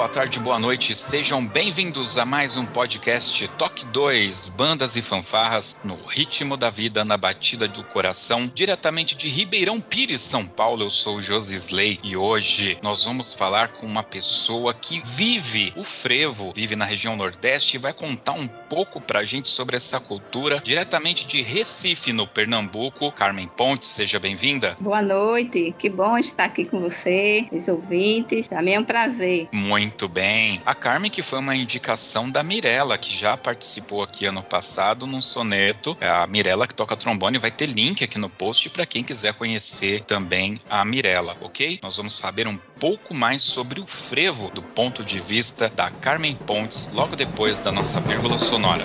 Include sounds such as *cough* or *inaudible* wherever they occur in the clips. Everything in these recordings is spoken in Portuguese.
Boa tarde, boa noite. Sejam bem-vindos a mais um podcast Toque 2, Bandas e Fanfarras, no ritmo da vida, na batida do coração, diretamente de Ribeirão Pires, São Paulo. Eu sou o Josisley e hoje nós vamos falar com uma pessoa que vive o frevo, vive na região Nordeste e vai contar um pouco pra gente sobre essa cultura, diretamente de Recife, no Pernambuco. Carmen Pontes, seja bem-vinda. Boa noite, que bom estar aqui com você, os ouvintes. Para mim é um prazer. Muito bem. A Carmen, que foi uma indicação da Mirella, que já participou aqui ano passado num soneto. É a Mirella que toca trombone vai ter link aqui no post para quem quiser conhecer também a Mirella, ok? Nós vamos saber um pouco mais sobre o frevo do ponto de vista da Carmen Pontes logo depois da nossa vírgula sonora.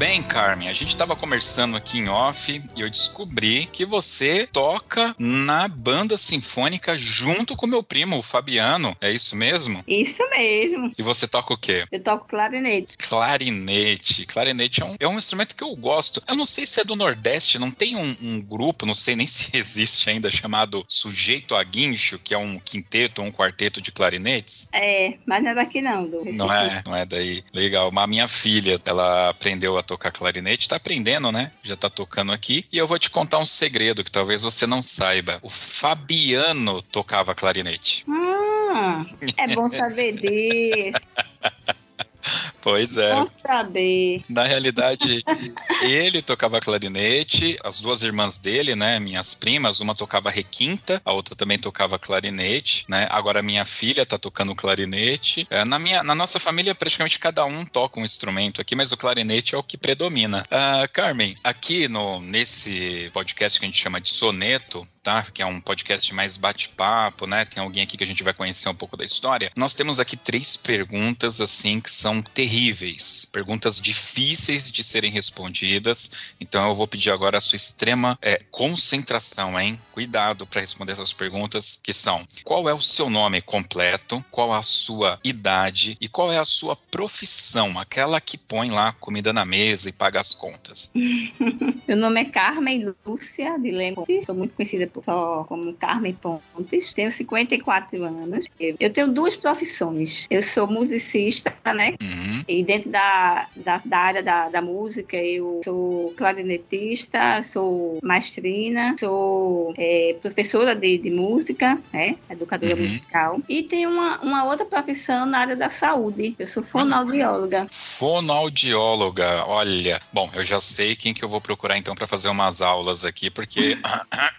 bem, Carmen. A gente estava conversando aqui em off e eu descobri que você toca na banda sinfônica junto com meu primo, o Fabiano. É isso mesmo? Isso mesmo. E você toca o quê? Eu toco clarinete. Clarinete. Clarinete é um, é um instrumento que eu gosto. Eu não sei se é do Nordeste, não tem um, um grupo, não sei nem *laughs* se existe ainda, chamado Sujeito a Guincho, que é um quinteto ou um quarteto de clarinetes. É, mas não é daqui não, do Não é, não é daí. Legal. Mas minha filha, ela aprendeu aprendeu a tocar clarinete, tá aprendendo, né? Já tá tocando aqui. E eu vou te contar um segredo que talvez você não saiba. O Fabiano tocava clarinete. Ah, é bom saber *laughs* disso. Pois é. Bom saber. Na realidade, ele tocava clarinete, as duas irmãs dele, né, minhas primas, uma tocava requinta, a outra também tocava clarinete, né? Agora minha filha tá tocando clarinete. É, na minha, na nossa família praticamente cada um toca um instrumento aqui, mas o clarinete é o que predomina. Uh, Carmen, aqui no nesse podcast que a gente chama de soneto, tá? Que é um podcast mais bate-papo, né? Tem alguém aqui que a gente vai conhecer um pouco da história. Nós temos aqui três perguntas assim que são terríveis, perguntas difíceis de serem respondidas. Então eu vou pedir agora a sua extrema é, concentração, hein? Cuidado para responder essas perguntas que são: qual é o seu nome completo? Qual a sua idade e qual é a sua profissão? Aquela que põe lá comida na mesa e paga as contas. *laughs* Meu nome é Carmen Lúcia de Lemos. Sou muito conhecida só como Carmen Pontes. Tenho 54 anos. Eu tenho duas profissões. Eu sou musicista, né? Uhum. E dentro da, da, da área da, da, música, eu sou clarinetista, sou maestrina, sou é, professora de, de música, né? Educadora uhum. musical. E tenho uma, uma outra profissão na área da saúde. Eu sou fonoaudióloga. Fonoaudióloga, olha. Bom, eu já sei quem que eu vou procurar então para fazer umas aulas aqui, porque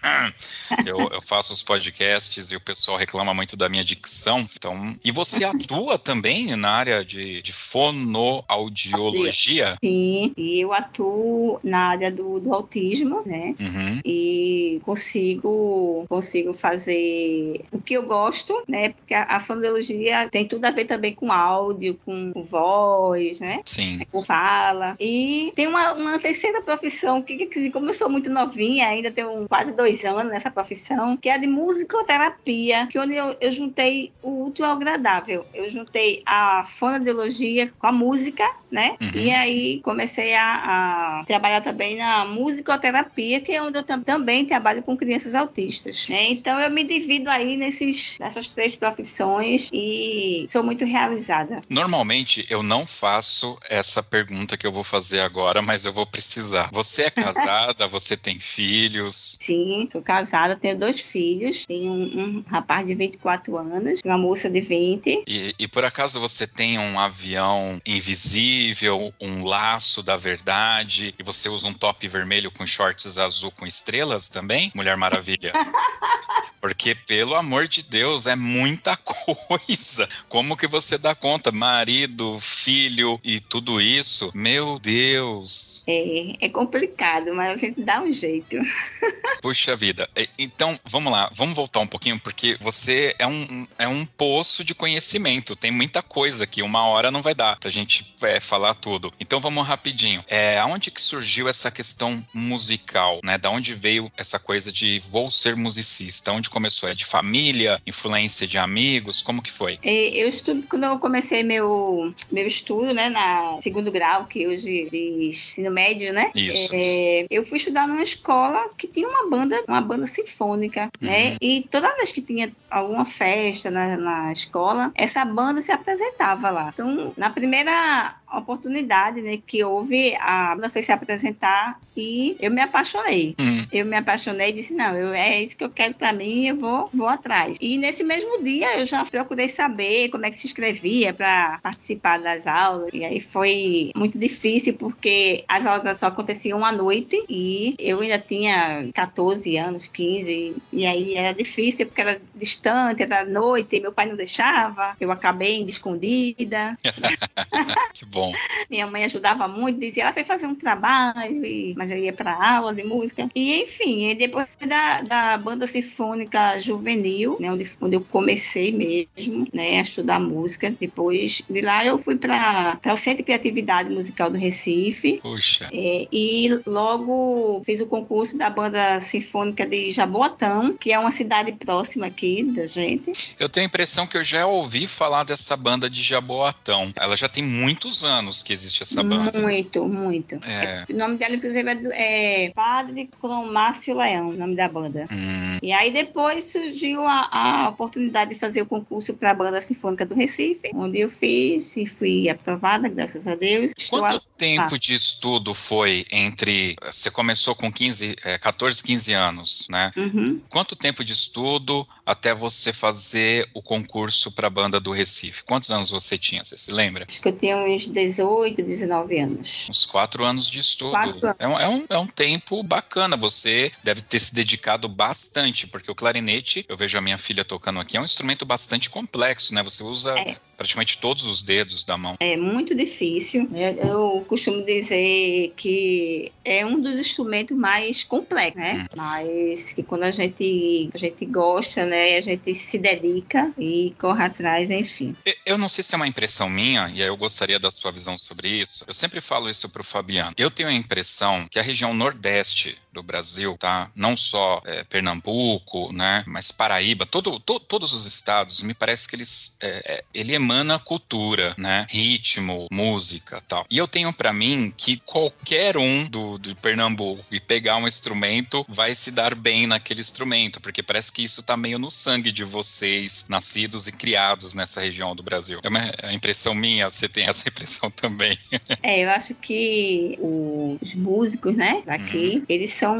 *coughs* eu, eu, faço os podcasts e o pessoal reclama muito da minha dicção. Então, e você atua também na área de, de fonoaudiologia? Sim, e eu atuo na área do, do autismo, né? Uhum. E consigo, consigo fazer o que eu gosto, né? Porque a, a fonoaudiologia tem tudo a ver também com áudio, com, com voz, né? Sim. Com fala. E tem uma, uma terceira profissão que, que, como eu sou muito novinha, ainda tenho quase dois anos nessa profissão, que é a de musicoterapia, que onde eu, eu juntei o útil ao agradável. Eu juntei a fonoaudiologia com a música, né? Uhum. E aí comecei a, a, trabalhar também na musicoterapia, que é onde eu tam, também trabalho com crianças autistas. Né? Então eu me divido aí nesses, nessas três profissões e sou muito realizada. Normalmente eu não faço essa pergunta que eu vou fazer agora, mas eu vou precisar. Você é casada? *laughs* você tem filhos? Sim, sou casada, tenho dois filhos. Tenho um, um rapaz de 24 anos, uma moça de 20. E, e por acaso você tem um avião invisível, um laço da verdade, e você usa um top vermelho com shorts azul com estrelas também? Mulher Maravilha. *laughs* Porque, pelo amor de Deus, é muita coisa. Como que você dá conta? Marido, filho e tudo isso? Meu Deus. É, é complicado, mas a gente dá um jeito. *laughs* Puxa vida. Então, vamos lá, vamos voltar um pouquinho, porque você é um, é um poço de conhecimento. Tem muita coisa que uma hora não vai dar pra gente é, falar tudo. Então, vamos rapidinho. É, aonde que surgiu essa questão musical, né? Da onde veio essa coisa de vou ser musicista? Onde começou? É de família, influência de amigos? Como que foi? Eu estudo, quando eu comecei meu, meu estudo, né, na segundo grau, que hoje diz ensino médio, né? Isso. É, eu fui estudar numa escola que tinha uma banda, uma banda sinfônica, né? uhum. né? E toda vez que tinha alguma festa na, na escola, essa banda se apresentava lá. Então, na primeira primera oportunidade, né, que houve, a banda foi se apresentar e eu me apaixonei. Uhum. Eu me apaixonei e disse, não, eu, é isso que eu quero para mim, eu vou, vou atrás. E nesse mesmo dia eu já procurei saber como é que se inscrevia para participar das aulas. E aí foi muito difícil porque as aulas só aconteciam à noite e eu ainda tinha 14 anos, 15, e aí era difícil porque era distante, era noite, e meu pai não deixava, eu acabei escondida. *laughs* *laughs* que bom. *laughs* Minha mãe ajudava muito, dizia, ela foi fazer um trabalho, e... mas eu ia para aula de música. E enfim, depois da, da banda sinfônica juvenil, né, onde, onde eu comecei mesmo, né, a estudar música. Depois de lá eu fui para o Centro de Criatividade Musical do Recife. Puxa. É, e logo fiz o concurso da banda sinfônica de Jaboatão, que é uma cidade próxima aqui da gente. Eu tenho a impressão que eu já ouvi falar dessa banda de Jaboatão. Ela já tem muitos anos que existe essa banda. Muito, muito. É. O nome dela, inclusive, é, é Padre Cromácio Leão, o nome da banda. Hum. E aí depois surgiu a, a oportunidade de fazer o concurso para a Banda Sinfônica do Recife, onde eu fiz e fui aprovada, graças a Deus. Quanto a... tempo de estudo foi entre. Você começou com 15, é, 14, 15 anos, né? Uhum. Quanto tempo de estudo até você fazer o concurso para a Banda do Recife? Quantos anos você tinha? Você se lembra? Acho que eu tinha uns 18, 19 anos. Uns quatro anos de estudo. Quatro É, um, é, um, é um tempo bacana. Você deve ter se dedicado bastante, porque o clarinete, eu vejo a minha filha tocando aqui, é um instrumento bastante complexo, né? Você usa é. praticamente todos os dedos da mão. É muito difícil. Eu costumo dizer que é um dos instrumentos mais complexos, né? Hum. Mas que quando a gente, a gente gosta, né? A gente se dedica e corre atrás, enfim. Eu não sei se é uma impressão minha, e aí eu gostaria da sua visão sobre isso. Eu sempre falo isso pro Fabiano. Eu tenho a impressão que a região nordeste do Brasil, tá? Não só é, Pernambuco, né? Mas Paraíba, todo, to, todos os estados, me parece que eles, é, é ele emana cultura, né? Ritmo, música, tal. E eu tenho para mim que qualquer um do, do Pernambuco e pegar um instrumento vai se dar bem naquele instrumento, porque parece que isso tá meio no sangue de vocês, nascidos e criados nessa região do Brasil. É uma é impressão minha, você tem essa *laughs* impressão também. é, eu acho que os músicos, né, daqui, uhum. eles são,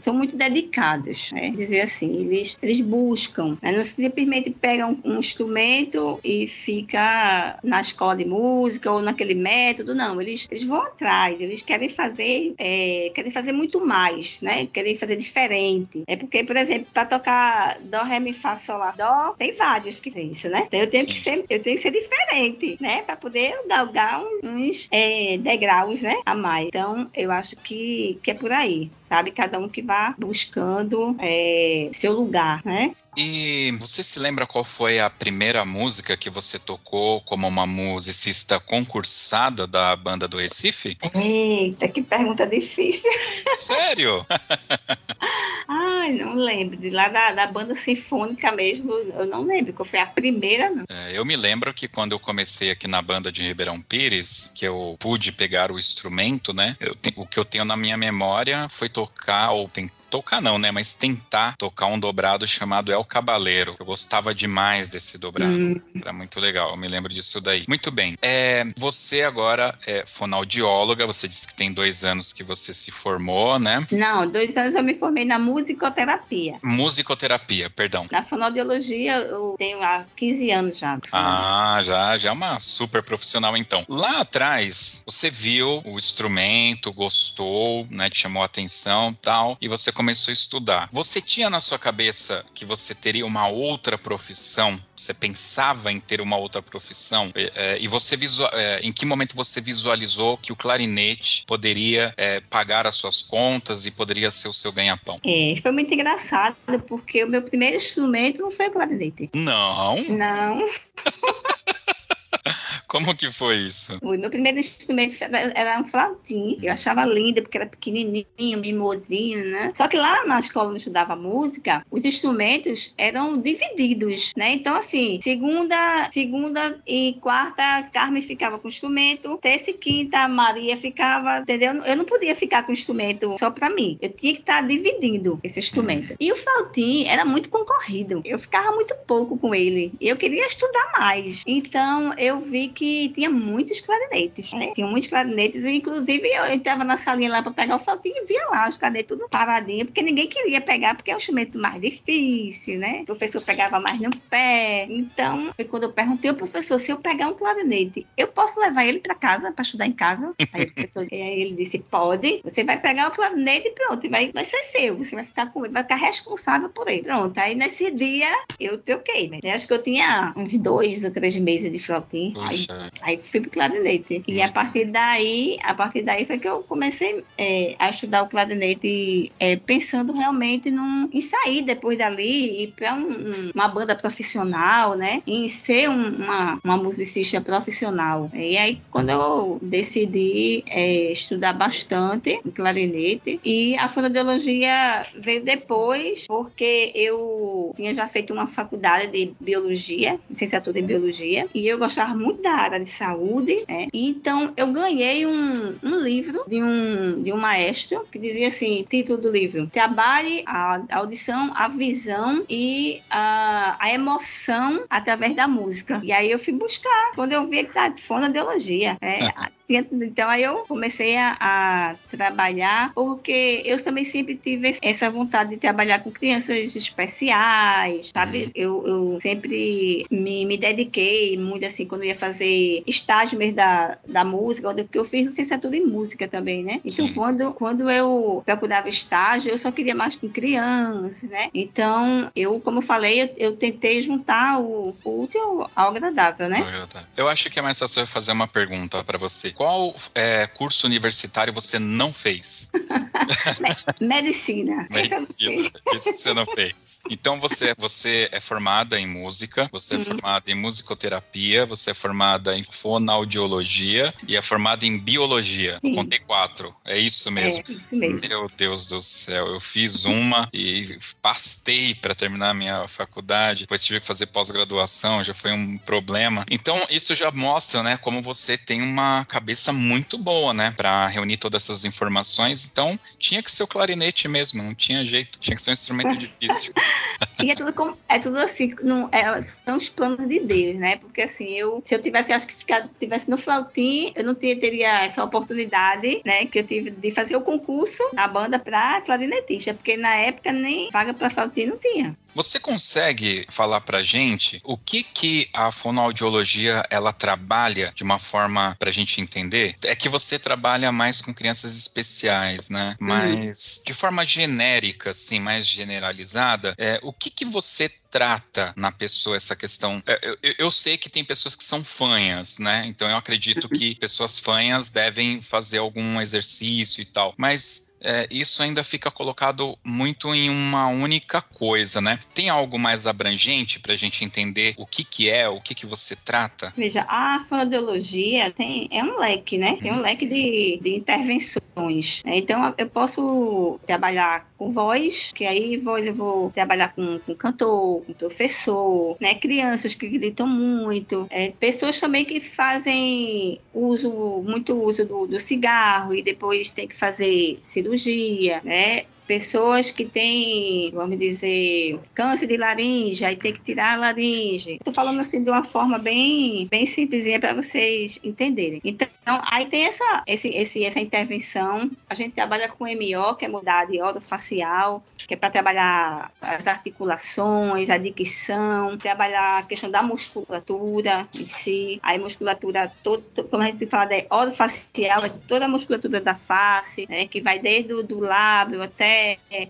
são muito dedicados, né? Dizer assim, eles, eles buscam, né? não simplesmente pegam um instrumento e fica na escola de música ou naquele método, não, eles, eles vão atrás, eles querem fazer, é, querem fazer muito mais, né? Querem fazer diferente. É porque, por exemplo, para tocar dó, ré, mi, fá, sol, lá, dó, tem vários que dizem isso, né? Então eu tenho Sim. que ser, eu tenho que ser diferente, né? Para poder galgar uns, uns é, degraus, né? A mais. Então eu acho que, que é por aí sabe? Cada um que vá buscando é, seu lugar, né? E você se lembra qual foi a primeira música que você tocou como uma musicista concursada da banda do Recife? Eita, que pergunta difícil. Sério? *laughs* Ai, não lembro. De lá da, da banda sinfônica mesmo, eu não lembro, que foi a primeira, não. É, eu me lembro que quando eu comecei aqui na banda de Ribeirão Pires, que eu pude pegar o instrumento, né? Eu, o que eu tenho na minha memória foi tocar ou tentar tocar não, né? Mas tentar tocar um dobrado chamado El Cabaleiro. Eu gostava demais desse dobrado. Hum. Era muito legal, eu me lembro disso daí. Muito bem. É, você agora é fonoaudióloga, você disse que tem dois anos que você se formou, né? Não, dois anos eu me formei na musicoterapia. Musicoterapia, perdão. Na fonoaudiologia eu tenho há 15 anos já. Ah, já, já é uma super profissional então. Lá atrás, você viu o instrumento, gostou, né? Te chamou a atenção tal, e você começou a estudar, você tinha na sua cabeça que você teria uma outra profissão? Você pensava em ter uma outra profissão? É, é, e você visual, é, em que momento você visualizou que o clarinete poderia é, pagar as suas contas e poderia ser o seu ganha-pão? É, foi muito engraçado, porque o meu primeiro instrumento não foi o clarinete. Não? Não. *laughs* Como que foi isso? O meu primeiro instrumento era um flautim. Eu achava lindo, porque era pequenininho, mimosinho, né? Só que lá na escola onde eu estudava música, os instrumentos eram divididos, né? Então, assim, segunda, segunda e quarta, Carmen ficava com o instrumento. Terça e quinta, Maria ficava, entendeu? Eu não podia ficar com o instrumento só para mim. Eu tinha que estar tá dividindo esse instrumento. E o flautim era muito concorrido. Eu ficava muito pouco com ele. Eu queria estudar mais. Então, eu vi que que tinha muitos clarinetes, né? Tinha muitos clarinetes, inclusive eu entrava na salinha lá para pegar o flautinho e via lá os clarinetes tudo paradinho, porque ninguém queria pegar, porque é um instrumento mais difícil, né? O professor pegava mais no pé. Então, foi quando eu perguntei ao professor se eu pegar um clarinete, eu posso levar ele para casa, para estudar em casa? *laughs* Aí, professor, aí ele disse: pode, você vai pegar o clarinete e pronto, vai, vai ser seu, você vai ficar com ele, vai ficar responsável por ele. Pronto, aí nesse dia eu troquei, né? Acho que eu tinha uns dois ou três meses de flautim. Aí Aí fui pro clarinete. E a partir daí, a partir daí foi que eu comecei é, a estudar o clarinete é, pensando realmente num, em sair depois dali e para um, uma banda profissional, né? Em ser um, uma, uma musicista profissional. E aí, quando eu decidi é, estudar bastante o clarinete, e a fonoaudiologia veio depois, porque eu tinha já feito uma faculdade de biologia, licenciatura em biologia, e eu gostava muito da área de saúde, né? Então eu ganhei um, um livro de um, de um maestro que dizia assim: título do livro: Trabalhe a audição, a visão e a, a emoção através da música. E aí eu fui buscar, quando eu vi que tá fonoaudiologia. Né? *laughs* Então aí eu comecei a, a, trabalhar, porque eu também sempre tive essa vontade de trabalhar com crianças especiais, sabe? Uhum. Eu, eu sempre me, me dediquei muito assim, quando ia fazer estágio mesmo da, da música, onde eu fiz licenciatura em música também, né? Então quando, quando eu procurava estágio, eu só queria mais com crianças, né? Então eu, como eu falei, eu, eu tentei juntar o, o útil ao agradável, né? Eu acho que é mais fácil fazer uma pergunta para você qual é, curso universitário você não fez? *laughs* Medicina. *laughs* Medicina. Isso você não fez. Então você, você é formada em música, você é uhum. formada em musicoterapia, você é formada em fonoaudiologia e é formada em biologia. Sim. Contei quatro. É isso mesmo. É isso mesmo. Meu Deus do céu. Eu fiz uma e pastei para terminar a minha faculdade. Depois tive que fazer pós-graduação, já foi um problema. Então isso já mostra, né, como você tem uma cabeça cabeça muito boa, né, para reunir todas essas informações. Então, tinha que ser o clarinete mesmo, não tinha jeito, tinha que ser um instrumento difícil. *laughs* e é tudo, é tudo assim, não, é, são os planos de Deus, né? Porque assim, eu, se eu tivesse, acho que ficado, tivesse no flautim, eu não teria essa oportunidade, né, que eu tive de fazer o concurso da banda para clarinetista, porque na época nem vaga para flautim não tinha. Você consegue falar pra gente o que que a fonoaudiologia ela trabalha de uma forma pra gente entender? É que você trabalha mais com crianças especiais, né? Uhum. Mas uhum. de forma genérica, assim, mais generalizada, é, o que que você trata na pessoa essa questão? É, eu, eu, sei que tem pessoas que são fanhas, né? Então eu acredito uhum. que pessoas fanhas devem fazer algum exercício e tal. Mas é, isso ainda fica colocado muito em uma única coisa, né? Tem algo mais abrangente para a gente entender o que, que é, o que, que você trata? Veja, a fonoaudiologia tem, é um leque, né? Tem um uhum. leque de, de intervenções? Então, eu posso trabalhar com voz, que aí voz eu vou trabalhar com, com cantor, com professor, né? Crianças que gritam muito, é, pessoas também que fazem uso, muito uso do, do cigarro e depois tem que fazer cirurgia, né? Pessoas que têm, vamos dizer, câncer de laringe, aí tem que tirar a laringe. Estou falando assim de uma forma bem, bem simplesinha para vocês entenderem. Então, aí tem essa, esse, esse, essa intervenção. A gente trabalha com MO, que é mudar de facial, que é para trabalhar as articulações, a dicção, trabalhar a questão da musculatura em si. Aí musculatura, todo, como a gente fala de facial, é toda a musculatura da face, né, que vai desde o do lábio até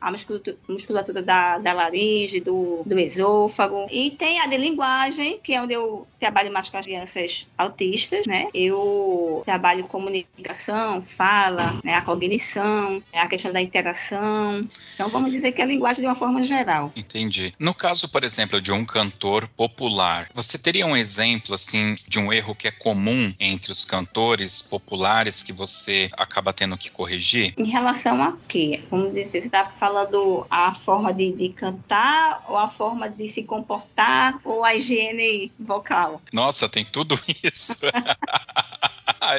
a musculatura, musculatura da, da laringe, do, do esôfago. E tem a de linguagem, que é onde eu trabalho mais com as crianças autistas, né? Eu trabalho comunicação, fala, né? a cognição, a questão da interação. Então, vamos dizer que é a linguagem de uma forma geral. Entendi. No caso, por exemplo, de um cantor popular, você teria um exemplo, assim, de um erro que é comum entre os cantores populares que você acaba tendo que corrigir? Em relação a quê? Vamos dizer, você está falando a forma de, de cantar ou a forma de se comportar ou a higiene vocal? Nossa, tem tudo *laughs* isso. *laughs*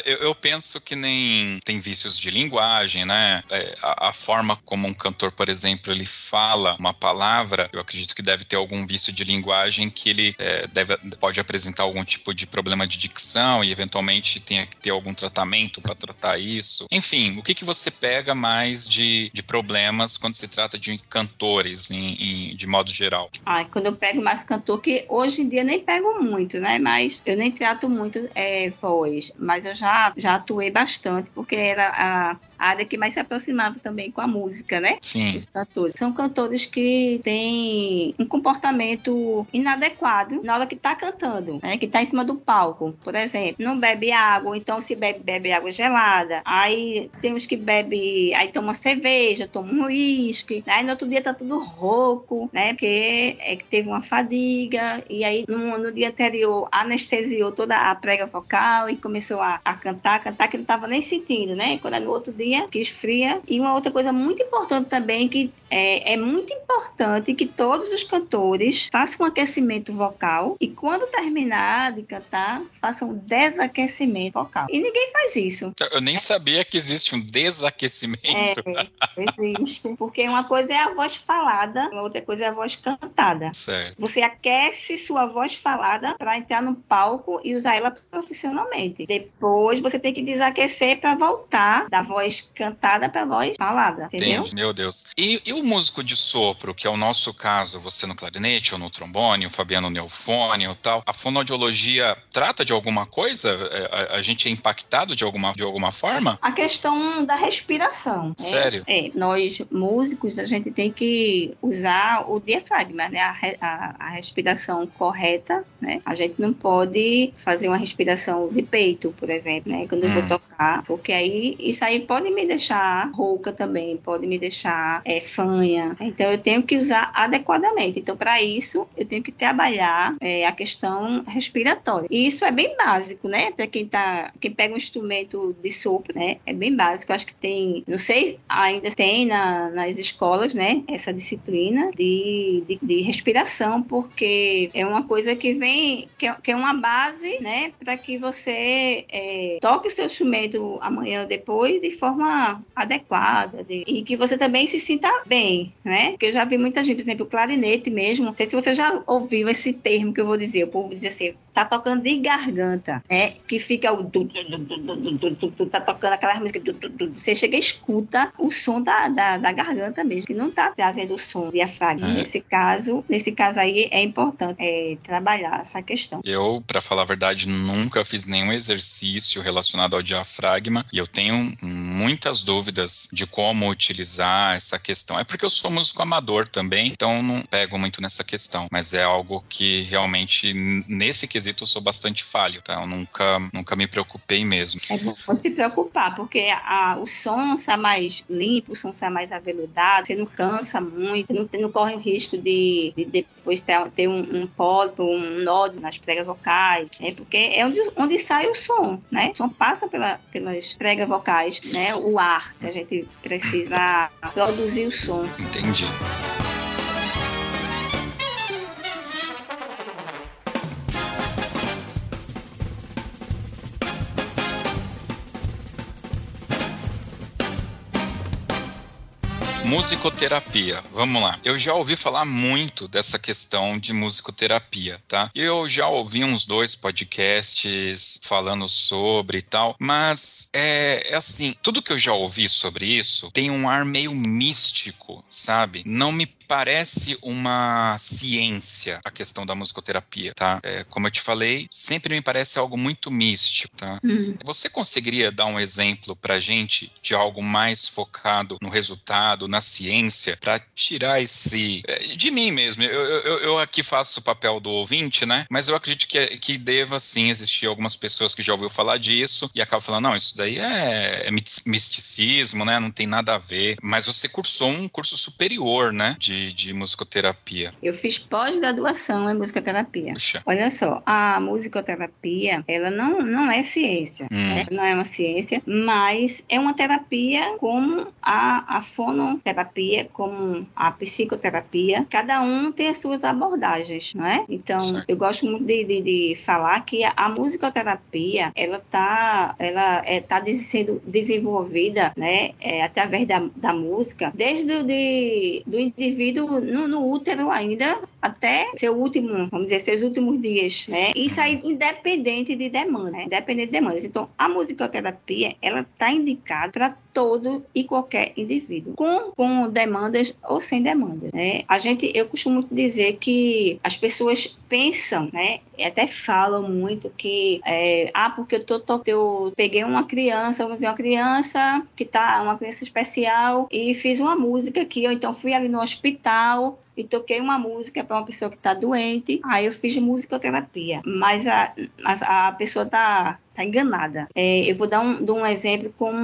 eu, eu, penso que nem tem vícios de linguagem, né? É, a, a, forma como um cantor, por exemplo, ele fala uma palavra, eu acredito que deve ter algum vício de linguagem que ele é, deve, pode apresentar algum tipo de problema de dicção e eventualmente tenha que ter algum tratamento para tratar isso. Enfim, o que, que você pega mais de, de problemas quando se trata de cantores, em, em, de modo geral? Ah, quando eu pego mais cantor, que hoje em dia nem pego muito, né? Mas eu nem trato muito é, voz, mas eu já, já atuei bastante, porque era a a área que mais se aproximava também com a música, né? Sim. Os cantores. São cantores que têm um comportamento inadequado na hora que está cantando, né? Que está em cima do palco, por exemplo. Não bebe água, então se bebe, bebe água gelada. Aí tem os que bebe, aí toma cerveja, toma um uísque, né? Aí no outro dia tá tudo rouco, né? Porque é que teve uma fadiga, e aí no, no dia anterior anestesiou toda a prega vocal e começou a, a cantar, cantar que não estava nem sentindo, né? Quando é no outro dia que esfria. E uma outra coisa muito importante também, que é, é muito importante que todos os cantores façam um aquecimento vocal e quando terminar de cantar, façam um desaquecimento vocal. E ninguém faz isso. Eu nem sabia que existe um desaquecimento. É, existe. Porque uma coisa é a voz falada, outra coisa é a voz cantada. Certo. Você aquece sua voz falada para entrar no palco e usar ela profissionalmente. Depois você tem que desaquecer para voltar da voz cantada para voz falada, entendeu? Entendi, meu Deus. E, e, o músico de sopro, que é o nosso caso, você no clarinete ou no trombone, o Fabiano no neofone ou tal, a fonoaudiologia trata de alguma coisa? É, a, a, gente é impactado de alguma, de alguma forma? A questão da respiração. Né? Sério? É, é, nós músicos, a gente tem que usar o diafragma, né? A, a, a respiração correta, né? A gente não pode fazer uma respiração de peito, por exemplo, né? Quando hum. eu vou hum. tocar, porque aí isso aí pode me deixar rouca também, pode me deixar é, fanha. Então eu tenho que usar adequadamente. Então, para isso, eu tenho que trabalhar é, a questão respiratória. E isso é bem básico, né? Para quem tá, quem pega um instrumento de sopro, né? É bem básico. Eu acho que tem, não sei, ainda tem na, nas escolas, né? Essa disciplina de, de, de respiração, porque é uma coisa que vem, que é, que é uma base, né? Para que você é, toque o seu instrumento amanhã ou depois de forma forma adequada de, e que você também se sinta bem, né? Porque eu já vi muita gente, por exemplo, o clarinete mesmo. Não sei se você já ouviu esse termo que eu vou dizer. O povo diz assim, tá tocando de garganta, né? Que fica o tá tocando aquelas músicas. Você chega e escuta o som da, da, da garganta mesmo, que não tá trazendo o som diafragma. É. Nesse caso, nesse caso aí é importante é, trabalhar essa questão. Eu, para falar a verdade, nunca fiz nenhum exercício relacionado ao diafragma e eu tenho muitas dúvidas de como utilizar essa questão. É porque eu sou músico amador também, então não pego muito nessa questão, mas é algo que realmente nesse quesito eu sou bastante falho, tá? Eu nunca, nunca me preocupei mesmo. É bom se preocupar, porque a, o som sai mais limpo, o som sai mais aveludado, você não cansa muito, não, não corre o risco de, de depois ter, ter um, um pólipo, um nódulo nas pregas vocais, né? Porque é onde, onde sai o som, né? O som passa pela, pelas pregas vocais, né? O ar que a gente precisa produzir o som. Entendi. Musicoterapia. Vamos lá. Eu já ouvi falar muito dessa questão de musicoterapia, tá? Eu já ouvi uns dois podcasts falando sobre e tal, mas é, é assim, tudo que eu já ouvi sobre isso tem um ar meio místico, sabe? Não me parece uma ciência a questão da musicoterapia, tá? É, como eu te falei, sempre me parece algo muito místico, tá? Uhum. Você conseguiria dar um exemplo pra gente de algo mais focado no resultado, na ciência, para tirar esse... É, de mim mesmo, eu, eu, eu, aqui faço o papel do ouvinte, né? Mas eu acredito que, que deva, sim, existir algumas pessoas que já ouviu falar disso e acabam falando, não, isso daí é, é misticismo, né? Não tem nada a ver. Mas você cursou um curso superior, né? De de, musicoterapia? Eu fiz pós-graduação em musicoterapia. Puxa. Olha só, a musicoterapia, ela não, não é ciência, hum. né? não é uma ciência, mas é uma terapia como a, a fonoterapia, como a psicoterapia. Cada um tem as suas abordagens, não é? Então, certo. eu gosto muito de, de, de, falar que a, a musicoterapia, ela está ela é, tá sendo desenvolvida, né, é, através da, da música, desde o de, do indivíduo indivíduo no, no, útero ainda até seu último, vamos dizer, seus últimos dias, né? Isso aí independente de demanda, né? independente de demandas. Então, a musicoterapia, ela está indicada para todo e qualquer indivíduo, com, com demandas ou sem demandas, né? A gente, eu costumo dizer que as pessoas pensam, né? Até falam muito que, é, ah, porque eu, tô, tô, eu peguei uma criança, vamos dizer, uma criança que tá, uma criança especial e fiz uma música aqui, ou então fui ali no hospital e toquei uma música para uma pessoa que está doente, aí eu fiz musicoterapia. Mas a, a, a pessoa está tá enganada. É, eu vou dar um, um exemplo como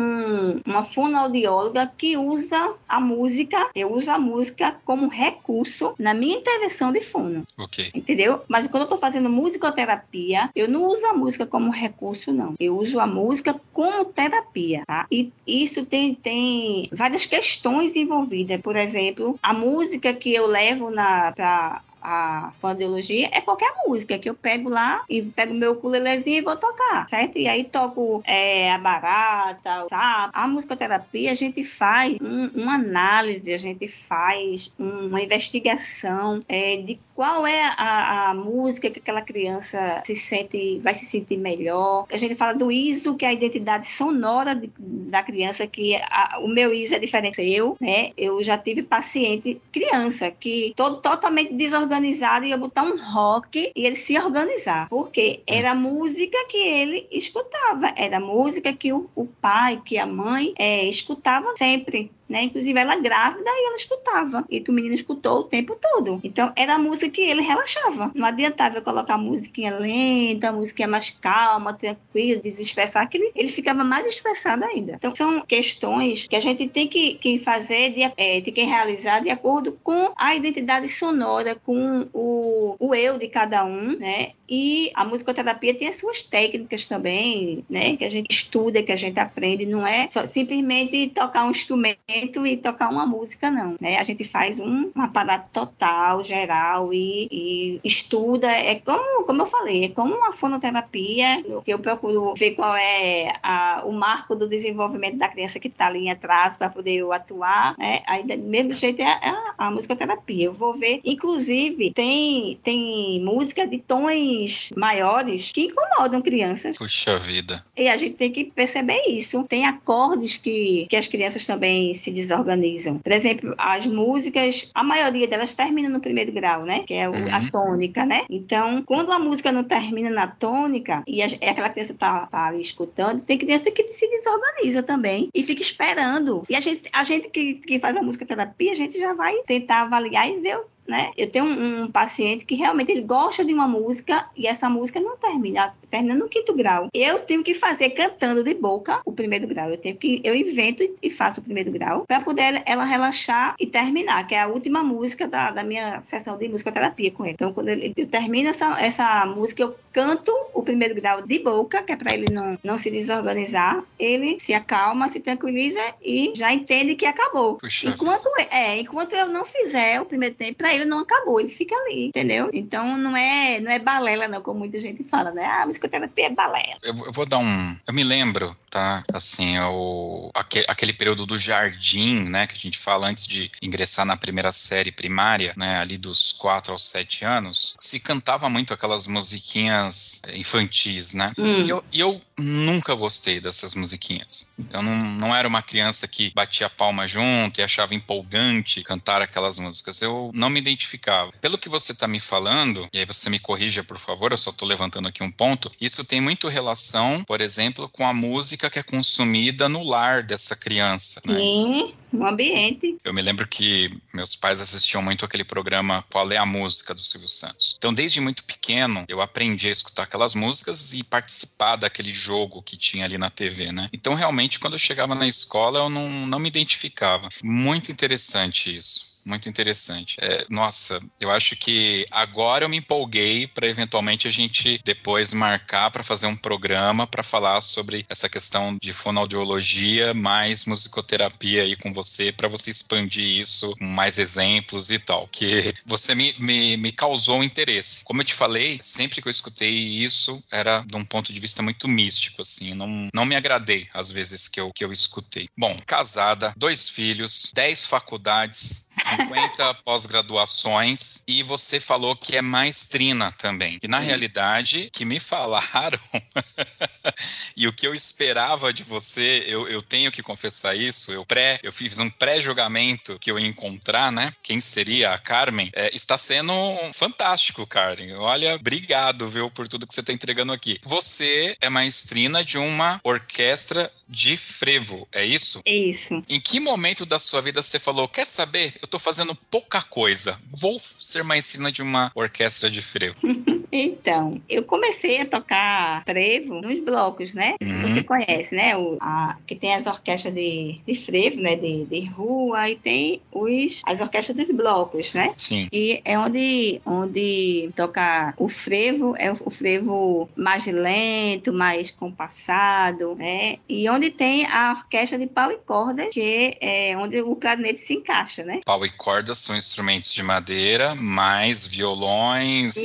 uma fonoaudióloga que usa a música, eu uso a música como recurso na minha intervenção de fono. Ok. Entendeu? Mas quando eu estou fazendo musicoterapia, eu não uso a música como recurso, não. Eu uso a música como terapia, tá? E isso tem, tem várias questões envolvidas. Por exemplo, a música que eu levo na, pra a fonoaudiologia é qualquer música que eu pego lá e pego meu ukulelezinho e vou tocar, certo? E aí toco é, a barata, sabe? A musicoterapia a gente faz um, uma análise, a gente faz uma investigação é, de qual é a, a, música que aquela criança se sente, vai se sentir melhor. A gente fala do ISO, que é a identidade sonora de, da criança, que a, o meu ISO é diferente eu, né? Eu já tive paciente criança que todo totalmente desorganizado organizado ia botar um rock e ele se organizar. Porque era música que ele escutava, era música que o, o pai, que a mãe é, escutava sempre né? Inclusive ela grávida e ela escutava. E que o menino escutou o tempo todo. Então era a música que ele relaxava. Não adiantava eu colocar musiquinha lenta, musiquinha mais calma, tranquila, desestressar, que ele, ele ficava mais estressado ainda. Então são questões que a gente tem que, que fazer, de, é, tem que realizar de acordo com a identidade sonora, com o, o eu de cada um, né? E a musicoterapia tem as suas técnicas também, né? Que a gente estuda, que a gente aprende, não é simplesmente tocar um instrumento e tocar uma música, não, né? A gente faz um, um aparato total, geral e, e, estuda. É como, como eu falei, é como uma fonoterapia, que eu procuro ver qual é a, o marco do desenvolvimento da criança que está ali atrás para poder eu atuar, né? Aí, do mesmo jeito, é a, a, a musicoterapia. Eu vou ver, inclusive, tem, tem música de tons maiores que incomodam crianças. Puxa vida. E a gente tem que perceber isso. Tem acordes que, que as crianças também se desorganizam. Por exemplo, as músicas, a maioria delas termina no primeiro grau, né? Que é o, uhum. a tônica, né? Então, quando a música não termina na tônica e a, aquela criança tá, tá ali escutando, tem criança que se desorganiza também e fica esperando. E a gente, a gente que, que faz a música terapia, a gente já vai tentar avaliar e ver né? Eu tenho um, um, paciente que realmente ele gosta de uma música e essa música não termina, termina no quinto grau. Eu tenho que fazer cantando de boca o primeiro grau. Eu tenho que eu invento e faço o primeiro grau para poder ela relaxar e terminar, que é a última música da, da minha sessão de musicoterapia com ele. Então, quando ele, eu termino essa, essa música, eu canto o primeiro grau de boca, que é para ele não, não se desorganizar. Ele se acalma, se tranquiliza e já entende que acabou. Puxa enquanto, é, enquanto eu não fizer o primeiro tempo, para ele não acabou, ele fica ali, entendeu? Então não é, não é balela, não, como muita gente fala, né? Ah, musicoterapia é balela. Eu, eu vou dar um. Eu me lembro, tá? Assim, o, aquele, aquele período do jardim, né? Que a gente fala antes de ingressar na primeira série primária, né? Ali dos 4 aos 7 anos, se cantava muito aquelas musiquinhas infantis, né? Hum. E, eu, e eu nunca gostei dessas musiquinhas. Eu não, não era uma criança que batia palma junto e achava empolgante cantar aquelas músicas. Eu não me identificava. Pelo que você está me falando, e aí você me corrija, por favor, eu só estou levantando aqui um ponto, isso tem muito relação, por exemplo, com a música que é consumida no lar dessa criança. Né? Sim no ambiente. Eu me lembro que meus pais assistiam muito aquele programa Qual é a Música do Silvio Santos. Então, desde muito pequeno, eu aprendi a escutar aquelas músicas e participar daquele jogo que tinha ali na TV, né? Então, realmente, quando eu chegava na escola, eu não, não me identificava. Muito interessante isso muito interessante. É, nossa, eu acho que agora eu me empolguei para eventualmente a gente depois marcar para fazer um programa para falar sobre essa questão de fonoaudiologia mais musicoterapia aí com você, para você expandir isso com mais exemplos e tal, que você me, me, me causou interesse. Como eu te falei, sempre que eu escutei isso, era de um ponto de vista muito místico, assim, não, não me agradei às vezes que eu, que eu escutei. Bom, casada, dois filhos, dez faculdades, 50 pós-graduações e você falou que é maestrina também. E na realidade, que me falaram *laughs* e o que eu esperava de você, eu, eu tenho que confessar isso, eu pré, eu fiz um pré-julgamento que eu ia encontrar, né? Quem seria a Carmen? É, está sendo fantástico, Carmen. Olha, obrigado, viu, por tudo que você está entregando aqui. Você é maestrina de uma orquestra de frevo, é isso? É isso. Em que momento da sua vida você falou, quer saber? Eu tô fazendo pouca coisa. Vou ser maestrina de uma orquestra de frevo. *laughs* Então, eu comecei a tocar frevo nos blocos, né? Uhum. Você conhece, né? O, a, que tem as orquestras de, de frevo, né? De, de rua e tem os, as orquestras dos blocos, né? Sim. E é onde, onde toca o frevo, é o, frevo mais lento, mais compassado, né? E onde tem a orquestra de pau e corda, que é onde o clarinete se encaixa, né? Pau e corda são instrumentos de madeira, mais violões,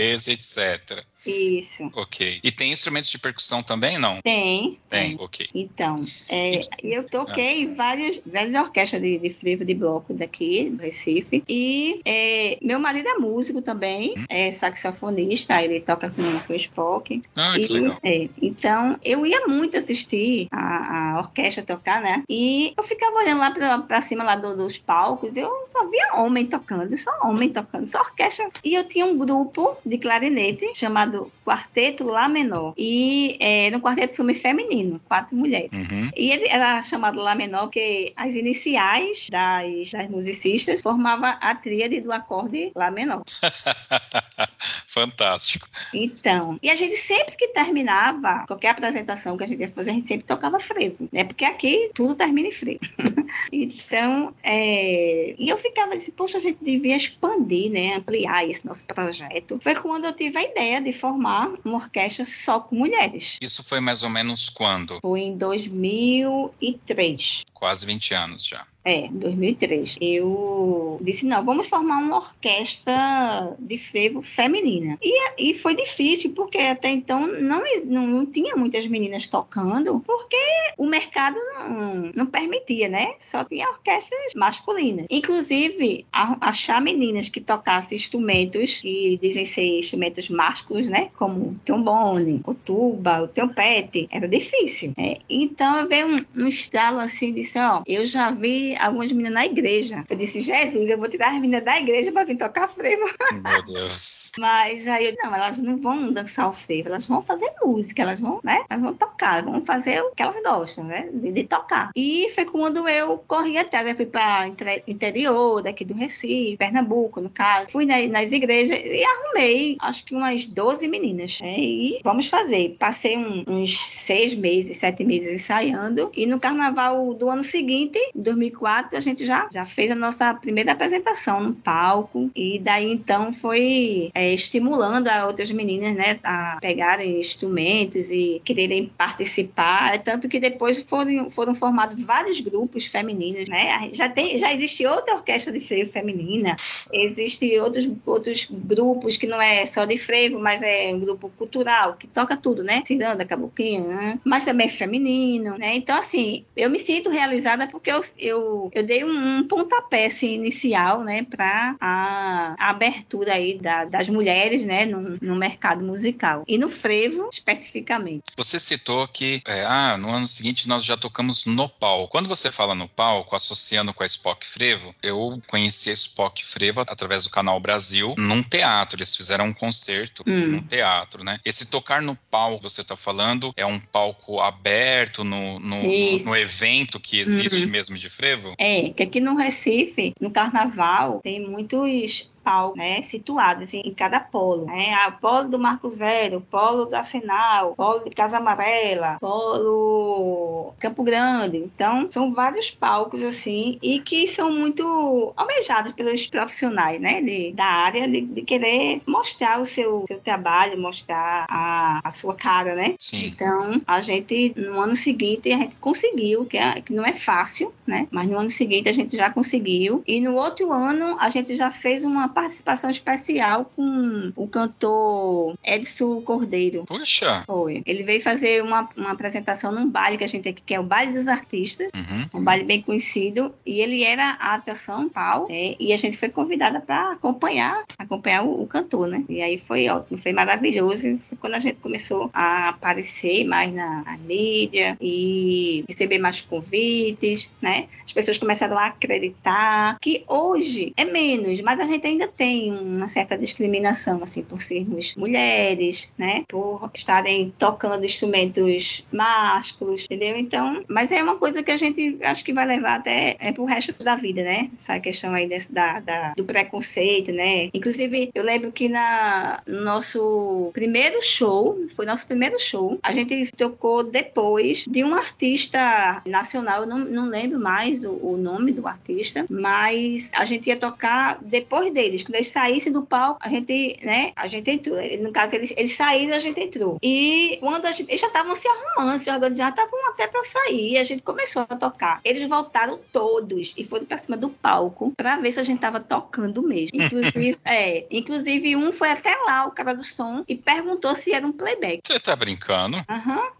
e... etc. Isso. Ok. E tem instrumentos de percussão também, não? Tem. Tem, ok. Então, é, eu toquei ah. várias, várias orquestras de, de frevo de bloco daqui, do Recife. E é, meu marido é músico também, hum. é saxofonista, ele toca com, com o Spock. Ah, e, que legal. É, então, eu ia muito assistir a, a, orquestra tocar, né? E eu ficava olhando lá pra, pra cima lá do, dos palcos, eu só via homem tocando, só homem tocando, só orquestra. E eu tinha um grupo de clarinete chamado chamado Quarteto Lá Menor. E é, no quarteto filme feminino, quatro mulheres. Uhum. E ele era chamado Lá Menor porque as iniciais das, das musicistas formavam a tríade do acorde Lá Menor. *laughs* Fantástico. Então, e a gente sempre que terminava qualquer apresentação que a gente ia fazer, a gente sempre tocava frevo, né? Porque aqui tudo termina em frevo. *laughs* então, é... e eu ficava assim, poxa, a gente devia expandir, né? Ampliar esse nosso projeto. Foi quando eu tive a ideia de formar uma orquestra só com mulheres. Isso foi mais ou menos quando? Foi em 2003. Quase 20 anos já. É, 2003. Eu disse, não, vamos formar uma orquestra de frevo feminina. E, e foi difícil, porque até então não, não, não tinha muitas meninas tocando, porque o mercado não, não permitia, né? Só tinha orquestras masculinas. Inclusive, a, achar meninas que tocassem instrumentos que dizem ser instrumentos másculos, né? Como trombone, o tuba, o trompete, era difícil. Né? Então, veio um, um estalo assim, disse, ó, eu já vi algumas meninas na igreja. Eu disse, Jesus, eu vou tirar as meninas da igreja para vir tocar frevo. Meu Deus. Mas aí eu, não, elas não vão dançar o frevo, elas vão fazer música, elas vão, né? Elas vão tocar, vão fazer o que elas gostam, né? De, de tocar. E foi quando eu corri atrás. Eu fui para interior daqui do Recife, Pernambuco, no caso. Fui nas, nas igrejas e arrumei, acho que umas 12 meninas. Né? E vamos fazer. Passei um, uns seis meses, sete meses ensaiando. E no carnaval do ano seguinte, 2004, a gente já, já fez a nossa primeira apresentação no palco. E daí então foi é, estimulando a outras meninas, né, a pegarem instrumentos e quererem participar. Tanto que depois foram, foram formados vários grupos femininos, né? Já, tem, já existe outra orquestra de frevo feminina, existe outros, outros grupos que não é só de frevo, mas é um grupo cultural, que toca tudo, né? Ciranda, caboclinho, né? Mas também é feminino, né? Então, assim, eu me sinto realizada porque eu, eu, eu dei um, pontapé assim, inicial, né, para a, a, abertura aí da, das mulheres, né, no, no mercado musical. E no frevo, especificamente. Você citou que, é, ah, no ano seguinte nós já tocamos no palco. Quando você fala no palco, associando com a Spock Frevo, eu conheci a Spock Frevo através do canal Brasil num teatro. Eles fizeram um concerto hum. num teatro, né? Esse tocar no palco, você está falando, é um palco aberto no, no, no, no evento que existe uhum. mesmo de frevo? É, que aqui no Recife, no carnaval, tem muitos municipal, né, situado assim, em cada polo. Né? A polo do Marco Zero, polo da Senal, polo de Casa Amarela, polo Campo Grande. Então, são vários palcos assim e que são muito almejados pelos profissionais, né, de, da área de, de, querer mostrar o seu, seu trabalho, mostrar a, a sua cara, né? Sim. Então, a gente no ano seguinte a gente conseguiu, que, é, que não é fácil, né? Mas no ano seguinte a gente já conseguiu e no outro ano a gente já fez uma participação especial com o cantor Edson Cordeiro. Puxa! Foi. Ele veio fazer uma, uma apresentação num baile que a gente tem aqui, que é o Baile dos Artistas, uhum. um baile bem conhecido, e ele era a atração pau, é, e a gente foi convidada para acompanhar, acompanhar o, o, cantor, né? E aí foi ótimo, foi maravilhoso. Foi quando a gente começou a aparecer mais na, na mídia e receber mais convites, né? As pessoas começaram a acreditar que hoje é menos, mas a gente ainda tem uma certa discriminação, assim, por sermos mulheres, né? Por estarem tocando instrumentos másculos, entendeu? Então, mas é uma coisa que a gente acho que vai levar até é, pro resto da vida, né? Essa questão aí desse, da, da, do preconceito, né? Inclusive, eu lembro que na, no nosso primeiro show, foi nosso primeiro show, a gente tocou depois de um artista nacional, eu não, não lembro mais o, o nome do artista, mas a gente ia tocar depois dele deles. Quando eles saíssem do palco, a gente, né, a gente entrou. No caso, eles, eles saíram, a gente entrou. E quando a gente, eles já estavam se arrumando, se organizando, estavam até para sair, a gente começou a tocar. Eles voltaram todos e foram para cima do palco para ver se a gente tava tocando mesmo. Inclusive, *laughs* é, inclusive um foi até lá, o cara do som, e perguntou se era um playback. Você tá brincando? Aham. Uhum.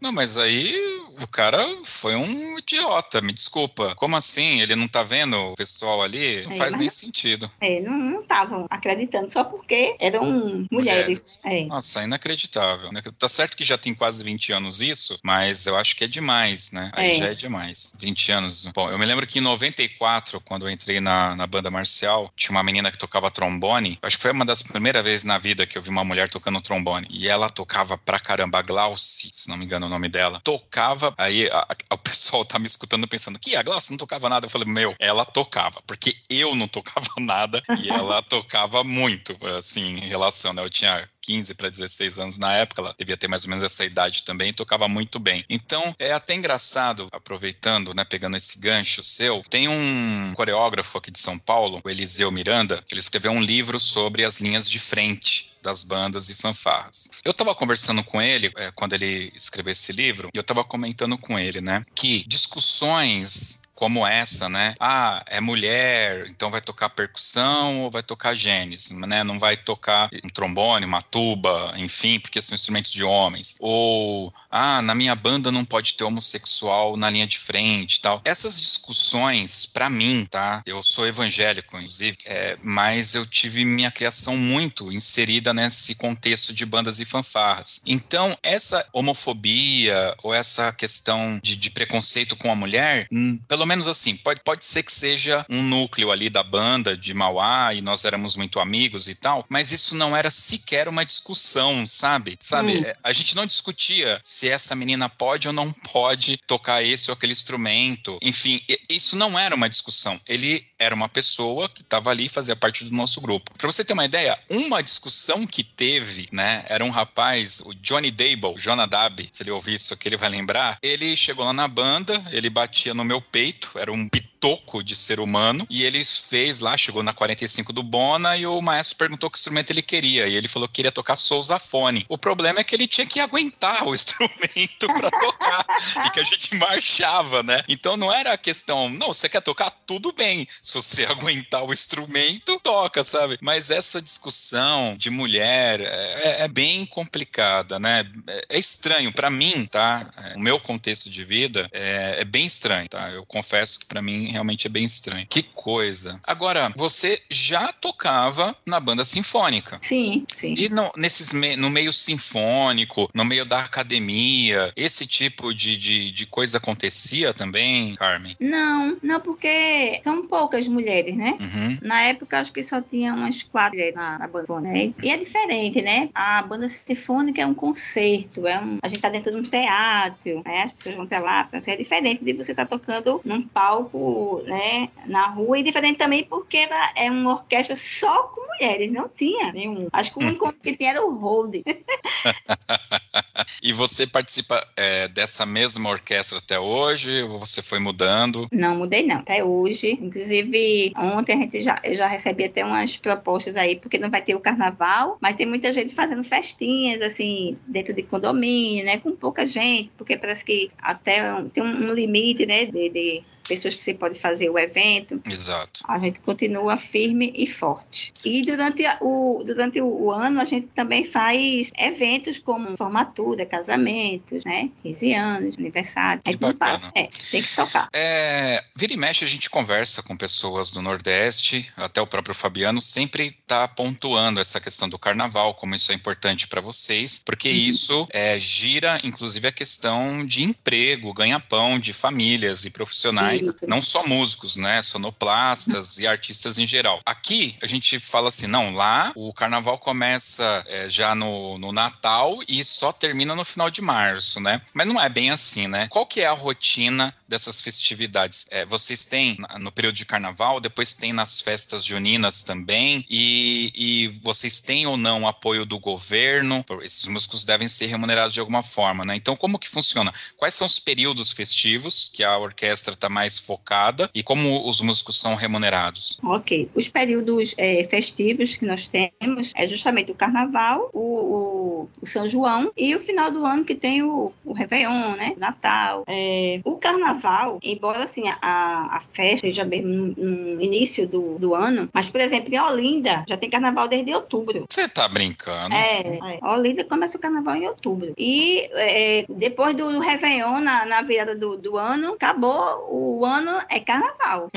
Não, mas aí o cara foi um idiota, me desculpa. Como assim? Ele não tá vendo o pessoal ali? Não é, faz nem sentido. É, não estavam acreditando só porque eram mulheres. mulheres. É. Nossa, inacreditável. Né? Tá certo que já tem quase 20 anos isso, mas eu acho que é demais, né? Aí é. já é demais. 20 anos. Bom, eu me lembro que em 94, quando eu entrei na, na banda marcial, tinha uma menina que tocava trombone. Acho que foi uma das primeiras vezes na vida que eu vi uma mulher tocando trombone. E ela tocava pra caramba, Glauci, se não me engano o nome dela, tocava. Aí a, a, o pessoal tá me escutando pensando que a Glaucia não tocava nada. Eu falei, meu, ela tocava, porque eu não tocava *laughs* nada e ela tocava muito, assim, em relação, né? Eu tinha 15 para 16 anos na época, ela devia ter mais ou menos essa idade também, tocava muito bem. Então, é até engraçado, aproveitando, né, pegando esse gancho seu, tem um coreógrafo aqui de São Paulo, o Eliseu Miranda, ele escreveu um livro sobre as linhas de frente das bandas e fanfarras. Eu estava conversando com ele é, quando ele escreveu esse livro, e eu estava comentando com ele, né, que discussões como essa, né? Ah, é mulher, então vai tocar percussão ou vai tocar genes, né? Não vai tocar um trombone, uma tuba, enfim, porque são instrumentos de homens. Ou, ah, na minha banda não pode ter homossexual na linha de frente tal. Essas discussões, para mim, tá? Eu sou evangélico, inclusive, é, mas eu tive minha criação muito inserida nesse contexto de bandas e fanfarras. Então, essa homofobia ou essa questão de, de preconceito com a mulher, hum, pelo menos assim, pode, pode ser que seja um núcleo ali da banda de Mauá e nós éramos muito amigos e tal, mas isso não era sequer uma discussão, sabe? Sabe? Hum. A gente não discutia se essa menina pode ou não pode tocar esse ou aquele instrumento. Enfim, isso não era uma discussão. Ele era uma pessoa que estava ali e fazia parte do nosso grupo. Para você ter uma ideia, uma discussão que teve, né, era um rapaz, o Johnny Dable, Jonadab, se ele ouvir isso aqui, ele vai lembrar. Ele chegou lá na banda, ele batia no meu peito, era um toco de ser humano. E ele fez lá, chegou na 45 do Bona e o maestro perguntou que instrumento ele queria. E ele falou que queria tocar sousafone. O problema é que ele tinha que aguentar o *laughs* instrumento para tocar e que a gente marchava, né? Então não era a questão, não, você quer tocar? Tudo bem. Se você *laughs* aguentar o instrumento, toca, sabe? Mas essa discussão de mulher é, é bem complicada, né? É, é estranho. para mim, tá? É, o meu contexto de vida é, é bem estranho, tá? Eu confesso que para mim realmente é bem estranho. Que coisa. Agora, você já tocava na banda sinfônica. Sim, sim. E no, nesses me, no meio sinfônico, no meio da academia, esse tipo de, de, de coisa acontecia também, Carmen? Não, não, porque são poucas mulheres, né? Uhum. Na época, acho que só tinha umas quatro na, na banda, né? E é diferente, né? A banda sinfônica é um concerto, é um, a gente tá dentro de um teatro, né? As pessoas vão pra lá, é diferente de você estar tá tocando num palco né, na rua, e diferente também porque era, é uma orquestra só com mulheres, não tinha nenhum. Acho que o único que tinha era o hold. *laughs* e você participa é, dessa mesma orquestra até hoje, ou você foi mudando? Não, mudei não, até hoje. Inclusive, ontem a gente já, eu já recebi até umas propostas aí, porque não vai ter o carnaval, mas tem muita gente fazendo festinhas, assim, dentro de condomínio, né, com pouca gente, porque parece que até tem um limite, né, de, de pessoas que você pode fazer o evento. Exato. A gente continua firme e forte. E durante o, durante o ano, a gente também faz eventos como formatura, casamentos, né? 15 anos, aniversário. Que bacana. É, tem que tocar. É, vira e mexe, a gente conversa com pessoas do Nordeste, até o próprio Fabiano sempre está pontuando essa questão do carnaval, como isso é importante para vocês, porque uhum. isso é, gira, inclusive, a questão de emprego, ganha-pão de famílias e profissionais não só músicos, né? Sonoplastas e artistas em geral. Aqui a gente fala assim, não, lá o carnaval começa é, já no, no Natal e só termina no final de março, né? Mas não é bem assim, né? Qual que é a rotina dessas festividades? É, vocês têm no período de carnaval, depois tem nas festas juninas também, e, e vocês têm ou não apoio do governo? Esses músicos devem ser remunerados de alguma forma, né? Então, como que funciona? Quais são os períodos festivos que a orquestra está mais mais focada e como os músicos são remunerados? Ok. Os períodos é, festivos que nós temos é justamente o Carnaval, o, o, o, São João e o final do ano que tem o, o Réveillon, né? Natal. É, o Carnaval, embora assim a, a festa seja mesmo no início do, do ano, mas por exemplo em Olinda já tem Carnaval desde outubro. Você tá brincando? É, é. Olinda começa o Carnaval em outubro. E é, depois do, do Réveillon, na, na virada do, do ano, acabou o o ano é carnaval.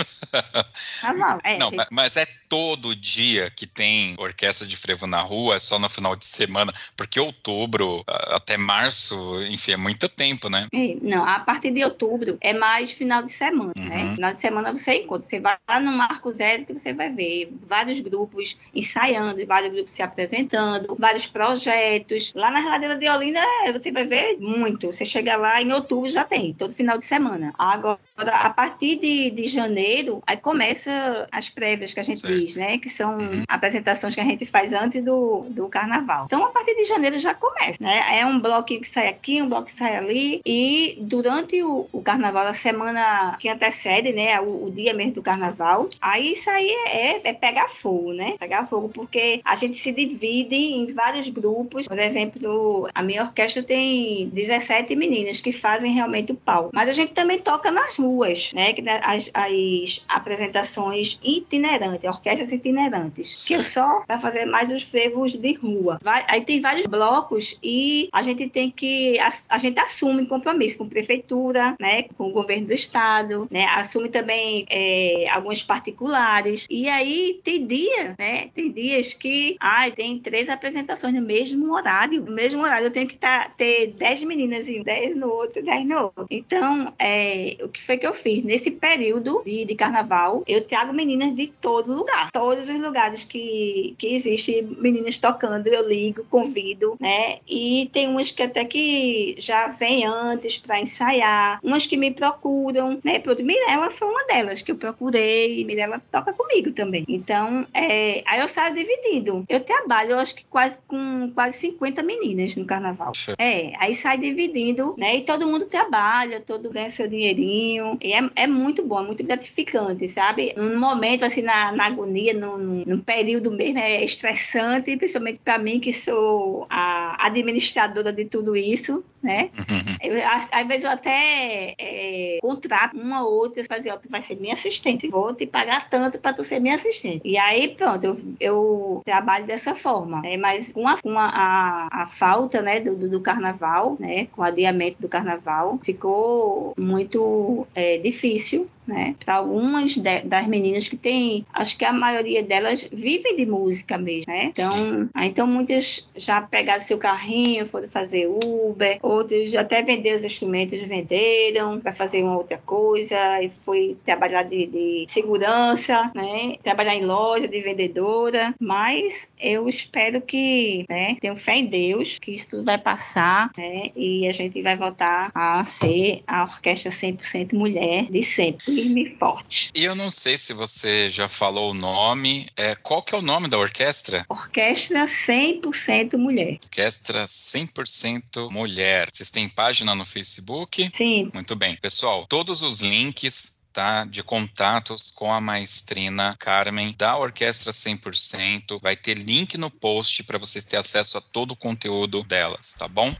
*laughs* carnaval. É, não, gente... mas é todo dia que tem orquestra de frevo na rua, é só no final de semana, porque outubro até março, enfim, é muito tempo, né? Não, a partir de outubro é mais final de semana, né? uhum. né? Final de semana você encontra, você vai lá no Marco Zero que você vai ver vários grupos ensaiando, vários grupos se apresentando, vários projetos. Lá na Reladeira de Olinda é, você vai ver muito. Você chega lá em outubro já tem, todo final de semana. Agora, a partir de, de janeiro, aí começa as prévias que a gente certo. diz, né? Que são uhum. apresentações que a gente faz antes do, do carnaval. Então, a partir de janeiro já começa, né? É um bloco que sai aqui, um bloco que sai ali. E durante o, o carnaval, a semana que antecede, né? O, o, dia mesmo do carnaval, aí isso aí é, é pegar fogo, né? Pegar fogo, porque a gente se divide em vários grupos. Por exemplo, a minha orquestra tem 17 meninas que fazem realmente o pau. Mas a gente também toca nas ruas né? As, as apresentações itinerantes, orquestras itinerantes, que só para fazer mais os frevos de rua. Vai, aí tem vários blocos e a gente tem que a, a, gente assume compromisso com a prefeitura, né? Com o governo do estado, né? Assume também é, alguns particulares e aí tem dia, né? Tem dias que ai, tem três apresentações no mesmo horário, no mesmo horário eu tenho que tá, ter dez meninas e dez no outro, dez no outro. Então, é, o que foi que eu fiz? nesse período de, de carnaval, eu trago meninas de todo lugar. Todos os lugares que, que existem meninas tocando, eu ligo, convido né? E tem umas que até que já vem antes para ensaiar, umas que me procuram, né? Pronto, Mirella foi uma delas que eu procurei, Mirella toca comigo também. Então, é, aí eu saio dividido. Eu trabalho, eu acho que quase com quase 50 meninas no carnaval. É, aí sai dividindo, né? E todo mundo trabalha, todo ganha seu dinheirinho. E é, é muito bom, é muito gratificante, sabe? Num momento, assim, na, na agonia, num, num período mesmo, é estressante, principalmente para mim, que sou a administradora de tudo isso, né? Uhum. Eu, às, vezes eu até é, contrato uma ou outra, fazer, ó, tu vai ser minha assistente, vou te pagar tanto para tu ser minha assistente. E aí, pronto, eu, eu trabalho dessa forma, né? Mas com a, com a, a, a falta, né, do, do, carnaval, né, com o adiamento do carnaval, ficou muito é, difícil né? Para algumas de, das meninas que tem, acho que a maioria delas vivem de música mesmo, né? Então, então muitas já pegaram seu carrinho, foram fazer Uber, outros até vender os instrumentos, venderam para fazer uma outra coisa, e foi trabalhar de, de, segurança, né? Trabalhar em loja de vendedora, mas eu espero que, né? Tenho fé em Deus que isso tudo vai passar, né? E a gente vai voltar a ser a orquestra 100% mulher de sempre firme e forte. E eu não sei se você já falou o nome. É, qual que é o nome da orquestra? Orquestra 100% Mulher. Orquestra 100% Mulher. Vocês têm página no Facebook? Sim. Muito bem. Pessoal, todos os links tá, de contatos com a maestrina Carmen da Orquestra 100%. Vai ter link no post para vocês terem acesso a todo o conteúdo delas, tá bom?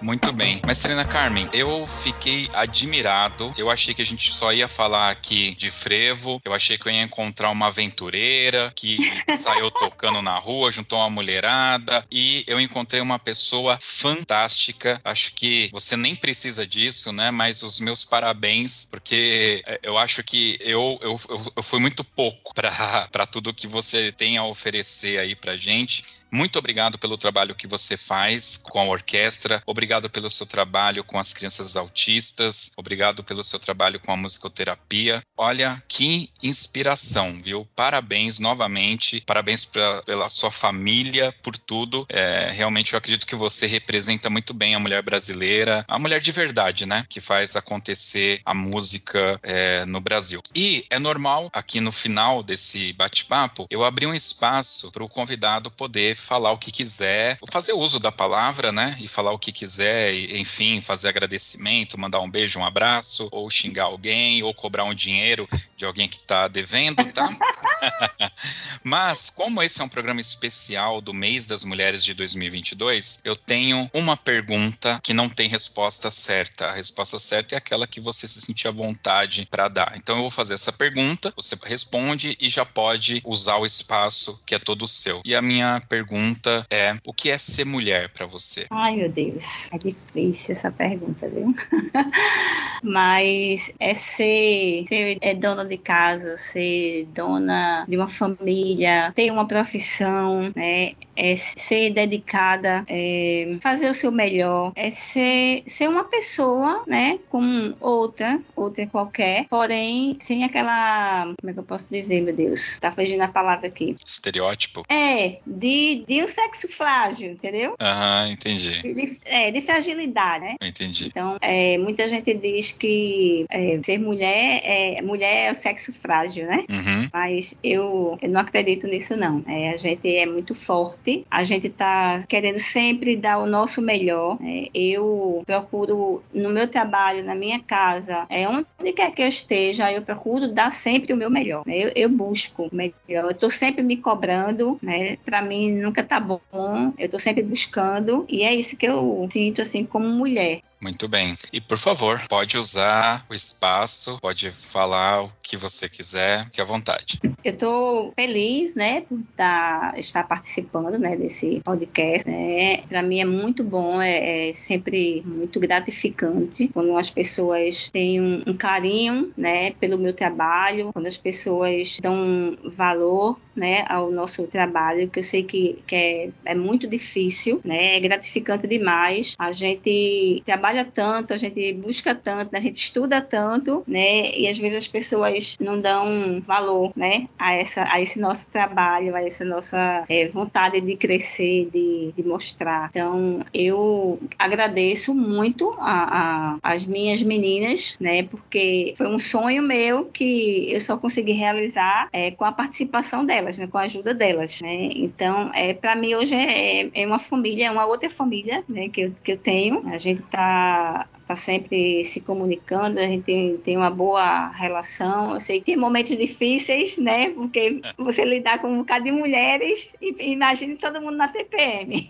Muito bem. Mas, Trina Carmen, eu fiquei admirado. Eu achei que a gente só ia falar aqui de frevo. Eu achei que eu ia encontrar uma aventureira que *laughs* saiu tocando na rua, juntou uma mulherada. E eu encontrei uma pessoa fantástica. Acho que você nem precisa disso, né? Mas os meus parabéns, porque é, eu acho que eu, eu, eu fui muito pouco para *laughs* tudo que você tem a oferecer aí pra gente. Muito obrigado pelo trabalho que você faz com a orquestra, obrigado pelo seu trabalho com as crianças autistas, obrigado pelo seu trabalho com a musicoterapia. Olha que inspiração, viu? Parabéns novamente, parabéns pra, pela sua família, por tudo. É, realmente eu acredito que você representa muito bem a mulher brasileira, a mulher de verdade, né? Que faz acontecer a música é, no Brasil. E é normal, aqui no final desse bate-papo, eu abrir um espaço para o convidado poder falar o que quiser, fazer uso da palavra, né? E falar o que quiser, e, enfim, fazer agradecimento, mandar um beijo, um abraço, ou xingar alguém, ou cobrar um dinheiro de alguém que está devendo, tá? *laughs* Mas, como esse é um programa especial do mês das mulheres de 2022, eu tenho uma pergunta que não tem resposta certa. A resposta certa é aquela que você se sentir à vontade para dar. Então, eu vou fazer essa pergunta, você responde e já pode usar o espaço que é todo seu. E a minha pergunta é: o que é ser mulher para você? Ai, meu Deus, é difícil essa pergunta, viu? *laughs* Mas é ser, ser é dona de casa, ser dona de uma família, ter uma profissão, né? É ser dedicada, é fazer o seu melhor, é ser, ser uma pessoa, né? Como outra, outra qualquer, porém sem aquela. Como é que eu posso dizer, meu Deus? Tá fugindo a palavra aqui. Estereótipo? É, de, de um sexo frágil, entendeu? Aham, entendi. De, é, de fragilidade, né? Entendi. Então, é, muita gente diz que é, ser mulher é, mulher é o sexo frágil, né? Uhum. Mas eu, eu não acredito nisso, não. É, a gente é muito forte, a gente tá querendo sempre dar o nosso melhor. Né? Eu procuro, no meu trabalho, na minha casa, é, onde quer que eu esteja, eu procuro dar sempre o meu melhor. Né? Eu, eu busco o melhor. Eu tô sempre me cobrando, né? Pra mim nunca tá bom. Eu tô sempre buscando. E é isso que eu sinto, assim, como mulher. Muito bem. E por favor, pode usar o espaço, pode falar o que você quiser, fique à vontade. Eu estou feliz, né, por tá, estar participando, né, desse podcast, né. Para mim é muito bom, é, é, sempre muito gratificante quando as pessoas têm um, um carinho, né, pelo meu trabalho, quando as pessoas dão valor né, ao nosso trabalho, que eu sei que, que é, é muito difícil, né, é gratificante demais a gente trabalhar trabalha tanto, a gente busca tanto, a gente estuda tanto, né? E às vezes as pessoas não dão valor, né? A, essa, a esse nosso trabalho, a essa nossa é, vontade de crescer, de, de mostrar. Então, eu agradeço muito a, a, as minhas meninas, né? Porque foi um sonho meu que eu só consegui realizar é, com a participação delas, né? Com a ajuda delas, né? Então, é, para mim hoje é, é uma família, é uma outra família, né? Que eu, que eu tenho. A gente tá está sempre se comunicando, a gente tem, tem uma boa relação. Eu sei que tem momentos difíceis, né? Porque você lidar com um bocado de mulheres, e imagine todo mundo na TPM.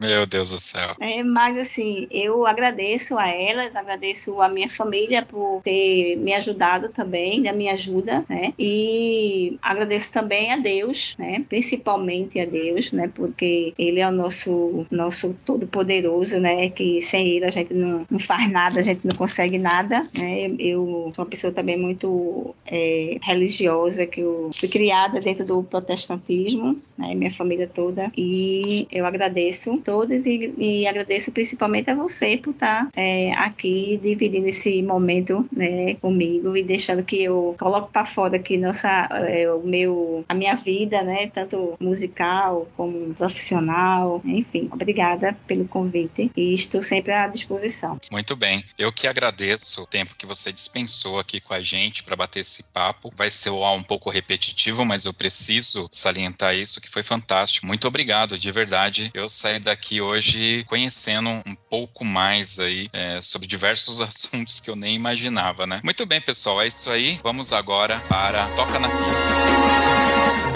Meu Deus do céu. É, mas assim, eu agradeço a elas, agradeço a minha família por ter me ajudado também, da minha ajuda, né? E agradeço também a Deus, né? Principalmente a Deus, né? Porque Ele é o nosso, nosso todo-poderoso, né? Que sem Ele a gente não, não faz nada, a gente não consegue nada. Né? Eu sou uma pessoa também muito é, religiosa, que eu fui criada dentro do protestantismo, né? minha família toda, e eu agradeço todos e, e agradeço principalmente a você por estar é, aqui dividindo esse momento né, comigo e deixando que eu coloque para fora aqui nossa, é, o meu, a minha vida, né, tanto musical como profissional, enfim. Obrigada pelo convite e estou sempre à disposição. Muito bem. Eu que agradeço o tempo que você dispensou aqui com a gente para bater esse papo. Vai ser um pouco repetitivo, mas eu preciso salientar isso que foi fantástico. Muito obrigado, de verdade. Eu saí daqui hoje conhecendo um pouco mais aí é, sobre diversos *laughs* assuntos que eu nem imaginava, né? Muito bem, pessoal. É isso aí. Vamos agora para Toca na Pista.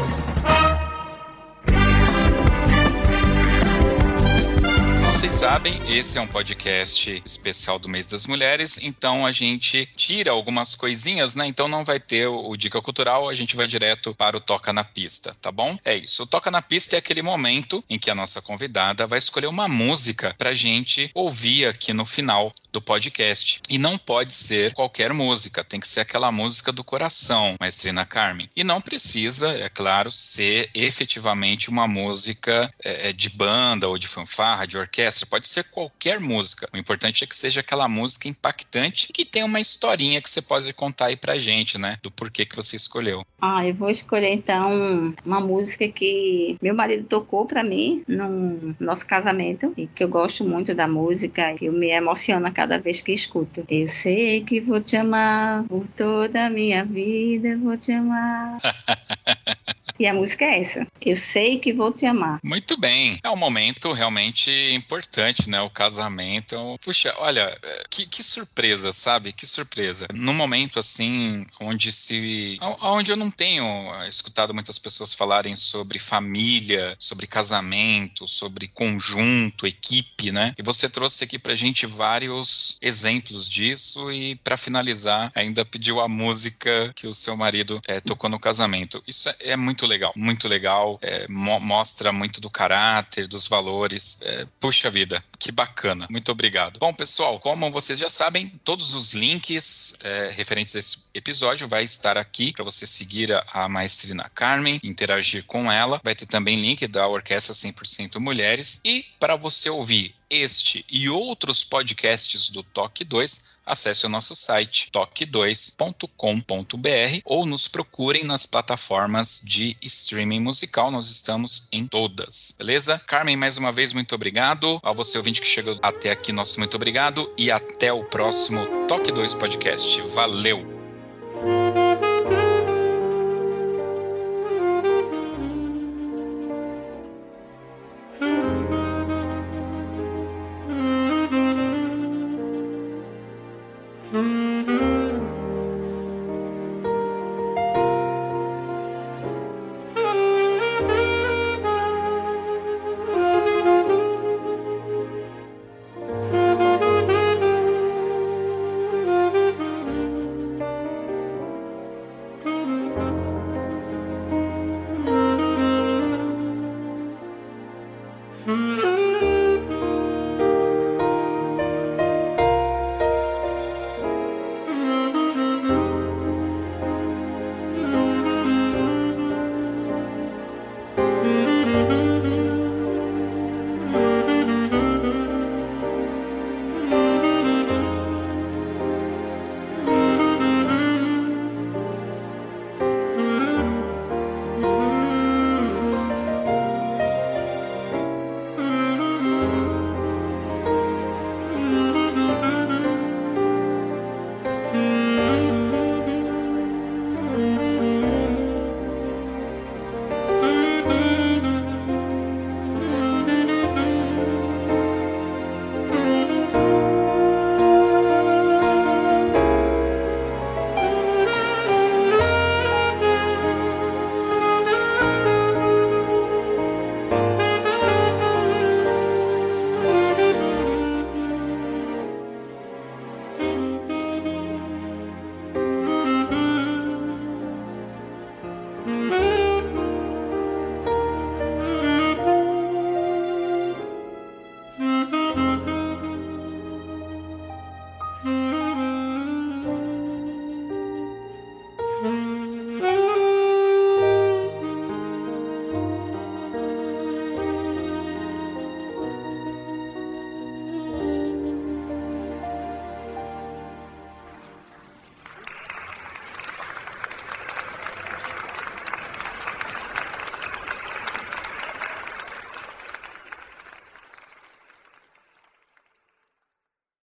Vocês sabem, esse é um podcast especial do mês das mulheres, então a gente tira algumas coisinhas, né? Então não vai ter o, Dica Cultural, a gente vai direto para o Toca na Pista, tá bom? É isso. O Toca na Pista é aquele momento em que a nossa convidada vai escolher uma música pra gente ouvir aqui no final do podcast. E não pode ser qualquer música, tem que ser aquela música do coração, Maestrina Carmen. E não precisa, é claro, ser efetivamente uma música é, de banda ou de fanfarra, de orquestra orquestra, pode ser qualquer música. O importante é que seja aquela música impactante e que tenha uma historinha que você pode contar aí pra gente, né? Do porquê que você escolheu. Ah, eu vou escolher então uma música que meu marido tocou para mim no nosso casamento e que eu gosto muito da música, que me emociona cada vez que escuto. Eu sei que vou te amar por toda a minha vida, vou te amar. *laughs* E a música é essa. Eu sei que vou te amar. Muito bem. É um momento realmente importante, né? O casamento. Puxa, olha, que, que surpresa, sabe? Que surpresa. Num momento assim, onde se. onde eu não tenho escutado muitas pessoas falarem sobre família, sobre casamento, sobre conjunto, equipe, né? E você trouxe aqui pra gente vários exemplos disso e para finalizar, ainda pediu a música que o seu marido é, tocou no casamento. Isso é, é muito muito legal, muito legal. É, mo mostra muito do caráter, dos valores. É, puxa vida, que bacana. Muito obrigado. Bom, pessoal, como vocês já sabem, todos os links é, referentes a esse episódio vai estar aqui para você seguir a, a maestrina Carmen, interagir com ela. Vai ter também link da Orquestra 100% Mulheres. E para você ouvir este e outros podcasts do Toque 2, acesse o nosso site toque2.com.br ou nos procurem nas plataformas de streaming musical. Nós estamos em todas. Beleza? Carmen, mais uma vez, muito obrigado. A você, ouvinte que chegou até aqui, nosso muito obrigado. E até o próximo Toque 2 Podcast. Valeu!